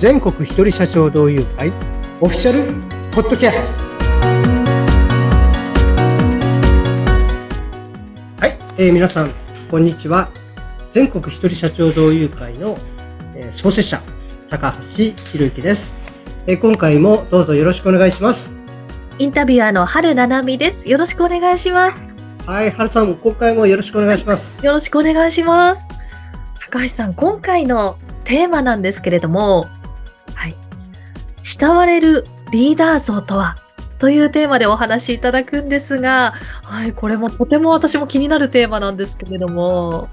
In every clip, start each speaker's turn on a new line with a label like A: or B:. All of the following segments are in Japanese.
A: 全国一人社長同友会オフィシャルポッドキャストはい、えー皆さんこんにちは全国一人社長同友会の、えー創設者高橋博之です、えー今回もどうぞよろしくお願いします
B: インタビュアーの春七海です。よろしくお願いします。
A: はい春さん今回もよろしくお願いします
B: よろしくお願いします。高橋さん、今回のテーマなんですけれども、はい。慕われるリーダー像とは？というテーマでお話しいただくんですが、はい、これもとても私も気になるテーマなんですけれども、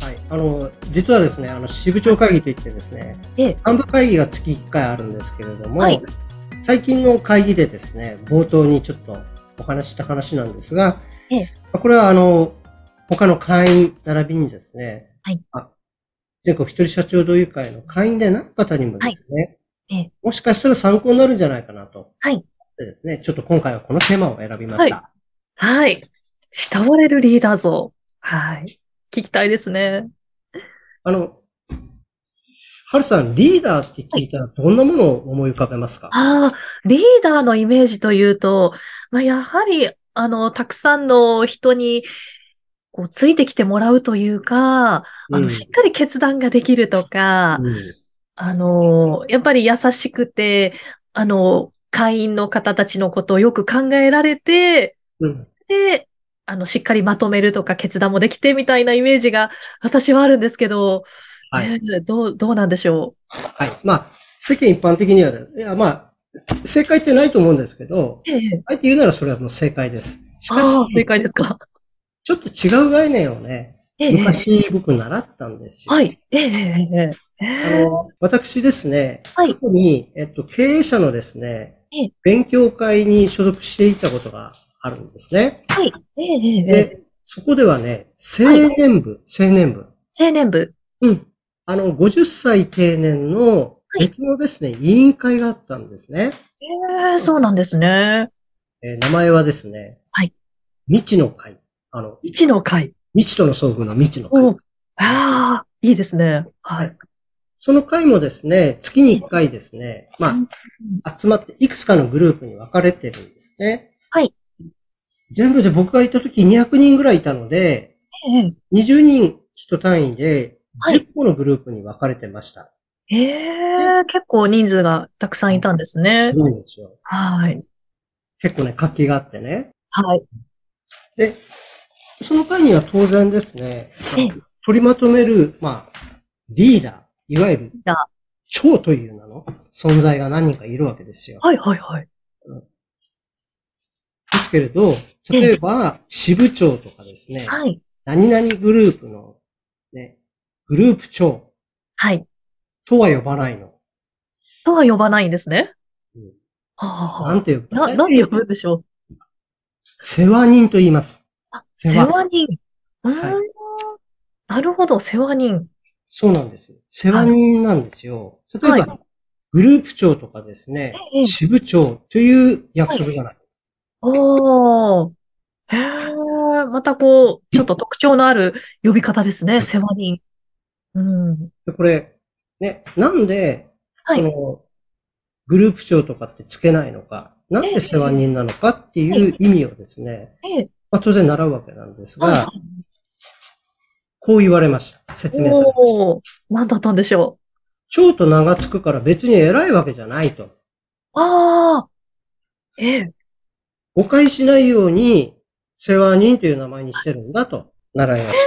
A: はい、あの実はですねあの支部長会議といってですね
B: ええ、
A: 幹部会議が月1回あるんですけれども、
B: はい。
A: 最近の会議でですね、冒頭にちょっとお話しした話なんですが、
B: え
A: これはあの、他の会員並びにですね、
B: はい。
A: あ全国一人社長同友会の会員でない方にもですね、
B: ええ
A: もしかしたら参考になるんじゃないかなと。
B: はい
A: でですね、ちょっと今回はこのテーマを選びました。
B: はい。慕われるリーダー像。はい。聞きたいですね。
A: あの、はるさん、リーダーって聞いたらどんなものを思い浮かべますか、
B: ああ、リーダーのイメージというと、まあ、やはり、あの、たくさんの人に、こう、ついてきてもらうというか、あの、
A: うん
B: しっかり決断ができるとか、
A: うん
B: あの、やっぱり優しくて、あの、会員の方たちのことをよく考えられて、
A: うん
B: で、あの、しっかりまとめるとか決断もできてみたいなイメージが私はあるんですけど、
A: はい。
B: どう、どうなんでしょ
A: はい。まあ、世間一般的には、いや、まあ、正解ってないと思うんですけど、
B: う。ええ、
A: あえて言うならそれはもう正解です。し
B: あ
A: かし、
B: あ、正解ですか。
A: ちょっと違う概念をね、
B: ええ、
A: 昔僕習ったんですよ。
B: はい。ええ、ええ、ええ。
A: あの、私ですね、
B: はい
A: 過去に、えっと、経営者のですね
B: ええ、
A: 勉強会に所属していたことがあるんですね。
B: はい。ええ、ええ、ええ。
A: で、そこではね、青年部、青年部。
B: 青年部。
A: うん。あの、50歳定年の別のですね、委員会があったんですね。
B: ええ、そうなんですね。
A: えー名前はですね、
B: はい。
A: 未知の会。あの、
B: 一の会。
A: 未知との遭遇の未知の会。
B: おああ、いいですね。はい。
A: その会もですね、月に1回ですね、まあ、集まっていくつかのグループに分かれてるんですね。
B: はい。
A: 全部で僕がいた時200人ぐらいいたので、
B: ええ、
A: 20人一単位で
B: はい
A: 10個のグループに分かれてました。
B: ええ、結構人数がたくさんいたんですね
A: す。ごいんですよ。
B: はい。
A: 結構ね、活気があってね。
B: はい。
A: で、その会には当然ですね
B: ええ、
A: 取りまとめる、まあ、リーダー、いわゆる長という名の存在が何人かいるわけですよ。
B: はい、はい、はい。
A: ですけれど、例えば、支部長とかですね、
B: はい。
A: 何々グループの、ね、グループ長
B: はい。
A: とは呼ばないの。
B: とは呼ばないんですね。
A: うん
B: はあ、
A: なんて呼ぶ
B: な、なんて呼ぶんでしょう。
A: 世話人と言います。
B: あ、世話人。うーん。
A: はい
B: なるほど、世話人。
A: そうなんです。世話人なんですよ。例えば、
B: は
A: グループ長とかですね、
B: ええ
A: 支部長という役職じゃないです。
B: おー。へえ、またこう、ちょっと特徴のある呼び方ですね、世話人。うん。
A: でこれ、ね、なんで、
B: はい
A: その、グループ長とかってつけないのか、なんで世話人なのかっていう意味をですね、
B: ええ、
A: まあ、当然習うわけなんです
B: はい
A: が、こう言われました。説明されました。
B: おー、なんだったんでしょ
A: 長と名がつくから別に偉いわけじゃないと。
B: う。ああ。ええ、
A: 誤解しないように、世話人という名前にしてるんだと習いまし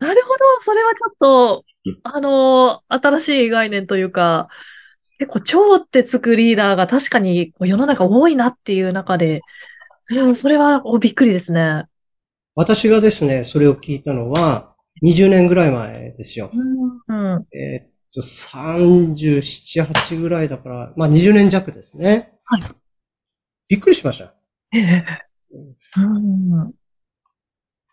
A: た。
B: なるほど、それはちょっと、あのー新しい概念というか、結構、超ってつくリーダーが確かに世の中多いなっていう中で、うん、それはおびっくりですね。
A: 私がですね、それを聞いたのは、20年ぐらい前ですよ。
B: うん、うん。
A: えーっと、37、8ぐらいだから、まあ20年弱ですね。
B: はい。
A: びっくりしました。
B: ええ、うん。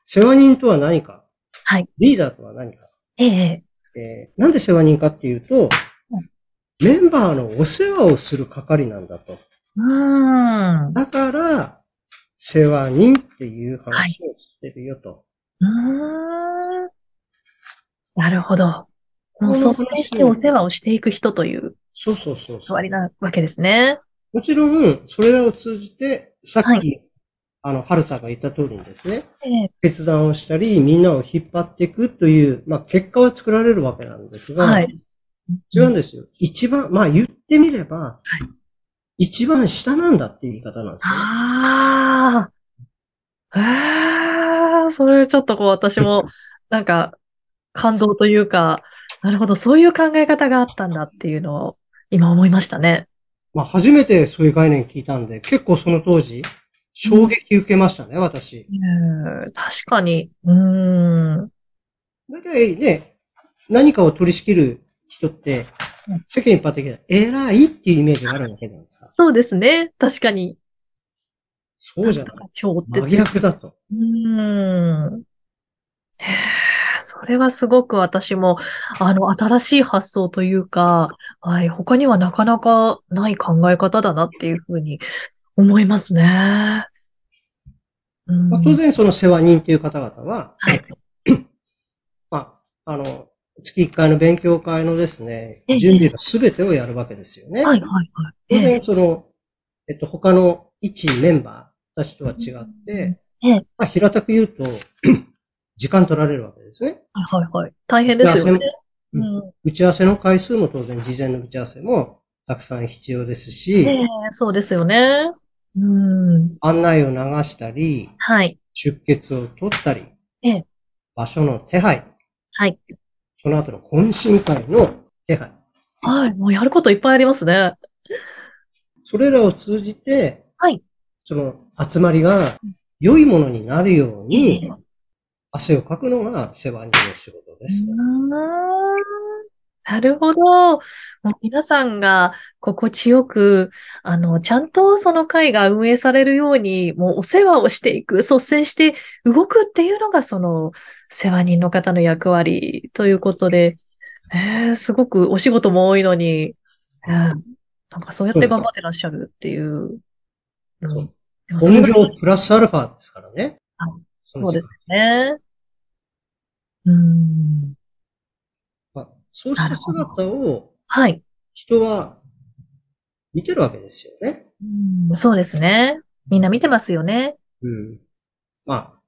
A: 世話人とは何か？
B: はい。
A: リーダーとは何か？
B: ええ、
A: えーなんで世話人かっていうと、メンバーのお世話をする係なんだと。
B: うん。
A: だから、世話人っていう話をしてるよと。
B: うーん。なるほど。もう率先してお世話をしていく人という
A: そうそうそうそう。
B: 代わりなわけですね。
A: もちろん、それらを通じて、さっき、
B: はい
A: あの、春さんが言った通りにですね、
B: ええ
A: 決断をしたり、みんなを引っ張っていくという、まあ、結果は作られるわけなんですが、
B: はい。
A: 違うんですよ。一番、まあ、言ってみれば、一番下なんだっていう言い方なんですね。
B: ああ。ああ、それちょっとこう私も、なんか、感動というか、なるほど、そういう考え方があったんだっていうのを今思いましたね。
A: まあ、初めてそういう概念聞いたんで、結構その当時、衝撃受けましたね、私。
B: うん、確かに。うーん。
A: だいたいね、何かを取り仕切る人って
B: うん、
A: 世間一般的には偉いっていうイメージがあるわけなんですか？
B: そうですね。確かに。
A: そうじゃない。
B: 今日って
A: 真逆だと。
B: うーん。へえ、それはすごく私も、あの、新しい発想というか、はい、他にはなかなかない考え方だなっていうふうに思いますね。うん
A: まあ、当然その世話人っていう方々は、
B: はい。
A: まあ、あの、月1回の勉強会のですね
B: ええ、
A: 準備のすべてをやるわけですよね。
B: はい、はい、はい。
A: 当
B: ええ
A: 然その、えっと、他の一メンバーたちとは違って、
B: ええ
A: まあ、平たく言うと、時間取られるわけですね。
B: はい、はい、はい。大変ですよね。
A: う
B: うんん。
A: 打ち合わせの回数も当然事前の打ち合わせもたくさん必要ですし、
B: ええそうですよね。うん。
A: 案内を流したり、
B: はい。
A: 出血を取ったり、
B: ええ
A: 場所の手配、
B: はい。
A: その後の懇親会の手配。
B: はい。もうやることいっぱいありますね。
A: それらを通じて、
B: はい。
A: その集まりが良いものになるよう
B: ええ
A: に、汗をかくのが世話人の仕事です。
B: なるほど。もう皆さんが心地よく、あの、ちゃんとその会が運営されるように、もうお世話をしていく、率先して動くっていうのが、その、世話人の方の役割ということで、えー、すごくお仕事も多いのに、うんなんかそうやって頑張ってらっしゃるっていう。う
A: 本業プラスアルファですからね。
B: あ
A: の
B: そうですね。うん。
A: まあそうした姿を
B: はい。
A: 人は見てるわけですよね。
B: うんそうですね。みんな見てますよね。
A: うん。まあ、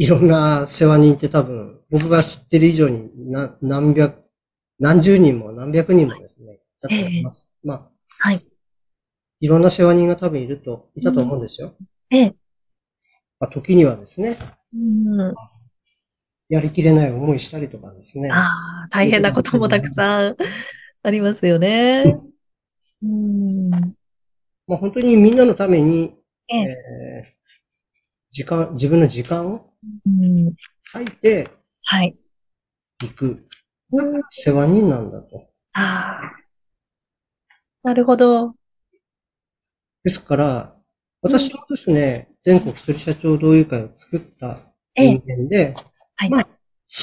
A: いろんな世話人って多分、僕が知ってる以上にな何百、何十人も何百人もですね、だと思います。まあ、
B: はい。
A: いろんな世話人が多分いると、いたと思うんですよ。
B: ええ。
A: まあ、時にはですね、
B: うん、
A: やりきれない思いしたりとかですね。
B: ああ、大変なこともたくさんありますよね。うん。
A: まあ、本当にみんなのために、
B: ええ
A: えー時間、自分の時間を
B: うん、
A: 割いて
B: はい。
A: いく。だから世話人なんだと。
B: ああ。なるほど。
A: ですから、私もですね、全国一人社長同友会を作った
B: ええ
A: 人間で、
B: はい。
A: まあ、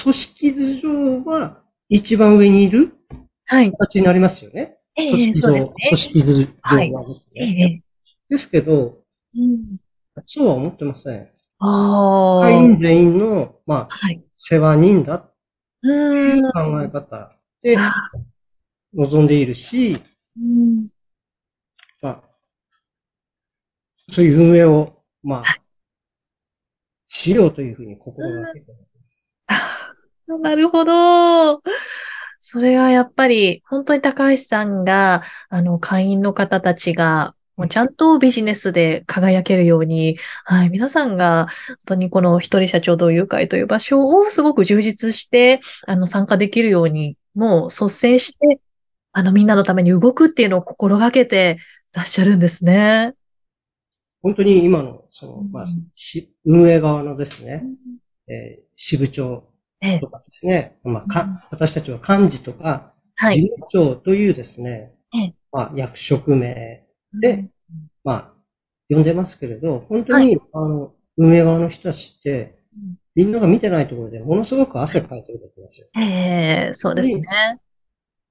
A: 組織図上は一番上にいる
B: はい。
A: 形になりますよね。
B: ええ
A: 組織上、
B: そうですね
A: 組織図上はです
B: え
A: ね。
B: え。
A: ですけど、
B: うん、
A: そうは思ってません。
B: ああ。
A: 会員全員の、まあ、
B: はい。
A: 世話人だって
B: う。
A: いうん考え方で
B: あ
A: 望んでいるし、
B: うん。
A: まあ、そういう運営を、まあ
B: はい、
A: しようというふうに心がけてます。
B: なるほど。それはやっぱり、本当に高橋さんが、あの、会員の方たちが、もうちゃんとビジネスで輝けるように、はい、皆さんが、本当にこの一人社長同友会という場所をすごく充実して、あの、参加できるように、もう率先して、あの、みんなのために動くっていうのを心がけてらっしゃるんですね。
A: 本当に今の、その、まあ運営側のですね、えー支部長
B: ええ
A: と、かですね、まあ、
B: うん。
A: か、私たちは幹事とか、
B: はい。
A: 事務長というですね、
B: ええ。
A: まあ、役職名で、まあ、呼んでますけれど、本当
B: は
A: に、あの、運営側の人たちって
B: うん、
A: みんなが見てないところでものすごく汗かいてるわけですよ。
B: ええ、そうですね。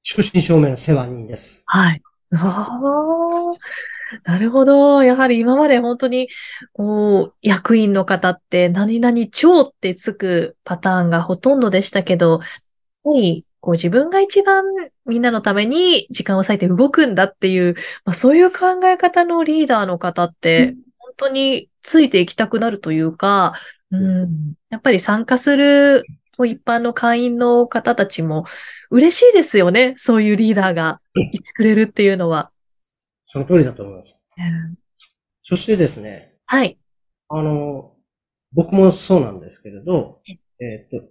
A: 正真正銘の世話人です。
B: はい。ああ、なるほど。やはり今まで本当に、こう、役員の方って何々長ってつくパターンがほとんどでしたけど、やっぱり、こう自分が一番みんなのために時間を割いて動くんだっていう、まあ、そういう考え方のリーダーの方って、本当についていきたくなるというか、うん、やっぱり参加する一般の会員の方たちも嬉しいですよね。そういうリーダーがいてくれるっていうのは。
A: その通りだと思います。
B: うん
A: そしてですね、
B: はい。
A: あの、僕もそうなんですけれど、えーっと、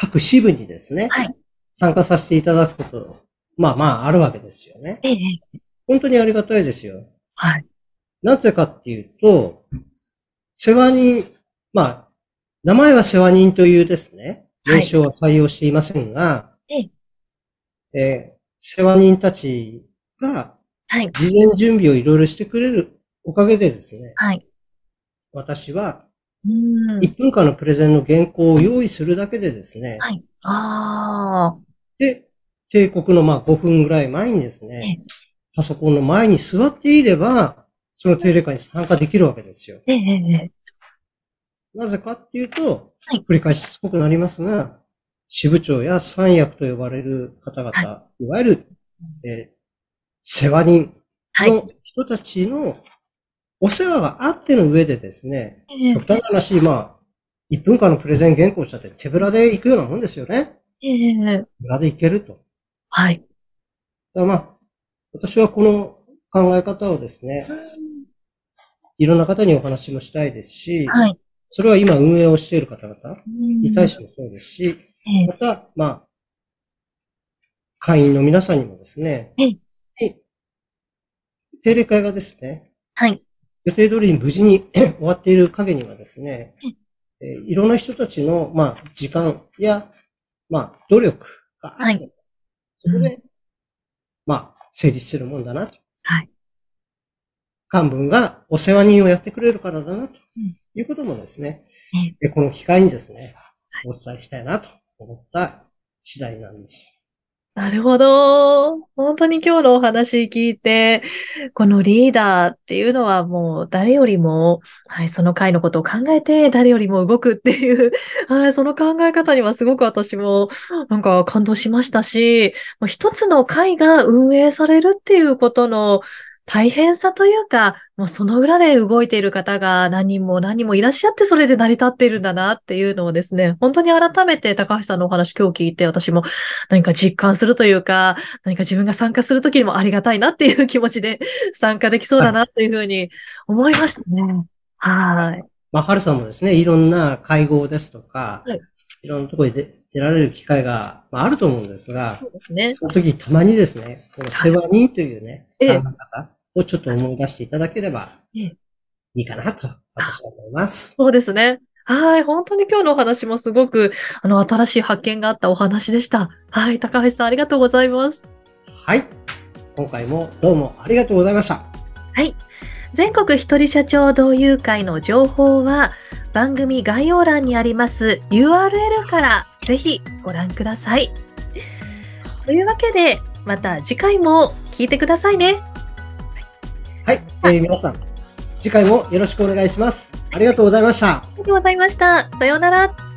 A: 各支部にですね、
B: はい
A: 参加させていただくこと、まあまああるわけですよね。
B: ええ、
A: 本当にありがたいですよ。
B: はい。
A: なぜかっていうと、世話人、まあ、名前は世話人というですね、
B: はい
A: 名称は採用していませんが、
B: ええ
A: えー世話人たちが
B: はい。
A: 事前準備をいろいろしてくれるおかげでですね、
B: はい。
A: 私は
B: うん。
A: 1分間のプレゼンの原稿を用意するだけでですね、
B: はい。ああ。
A: で、帝国のまあ5分ぐらい前にですね
B: え、
A: パソコンの前に座っていれば、その定例会に参加できるわけですよ。
B: ええ、ええ。
A: なぜかっていうと、
B: はい
A: 繰り返ししつこくなりますが、支部長や三役と呼ばれる方々、、
B: はい
A: わゆる、えー世話人
B: はい。
A: の人たちのお世話があっての上でですね、
B: ええ
A: 極端な話、まあ、1分間のプレゼン原稿したって手ぶらで行くようなもんですよね。
B: ええ、
A: 手ぶらで行けると。
B: はい。
A: だまあ、私はこの考え方をですね、いろんな方にお話もしたいですし、
B: はい。
A: それは今運営をしている方々に
B: に
A: 対してもそうですし、
B: ええ
A: また、まあ、会員の皆さんにもですね、
B: ええ
A: え定例会がですね、
B: はい。
A: 予定通りに無事に 終わっている陰にはですね、えーいろんな人たちの、まあ、時間や、まあ、努力があって、
B: はい。
A: そこで、まあ、成立してるもんだなと。
B: はい。
A: 幹部がお世話人をやってくれるからだな、と。
B: うん。
A: いうこともですね、
B: え
A: え。この機会にですね
B: は、
A: お伝えしたいなと思った次第なんです。
B: なるほど。本当に今日のお話聞いて、このリーダーっていうのはもう誰よりも、はい、その回のことを考えて誰よりも動くっていう、はい、その考え方にはすごく私もなんか感動しましたし、もう一つの回が運営されるっていうことの大変さというか、もうその裏で動いている方が何人も何人もいらっしゃってそれで成り立っているんだなっていうのをですね、本当に改めて高橋さんのお話今日聞いて私も何か実感するというか、何か自分が参加するときにもありがたいなっていう気持ちで 参加できそうだなっていうふうに思いましたね。はい。
A: まあ、春さんもですね、いろんな会合ですとか、
B: はい
A: い、ろんなところに出出られる機会が、まあ、あると思うんですが、
B: そうですね。
A: その時たまにですね、この世話人というね、
B: ええ
A: 考え方をちょっと思い出していただければ
B: ええ
A: いいかなと、私は思います。
B: そうですね。はい。本当に今日のお話もすごく、あの、新しい発見があったお話でした。はい。高橋さん、ありがとうございます。
A: はい。今回もどうもありがとうございました。
B: はい。全国一人社長同友会の情報は番組概要欄にあります URL からぜひご覧ください。というわけで、また次回も聞いてくださいね。
A: はい。えー皆さん、次回もよろしくお願いします。ありがとうございました。
B: ありがとうございました。さようなら。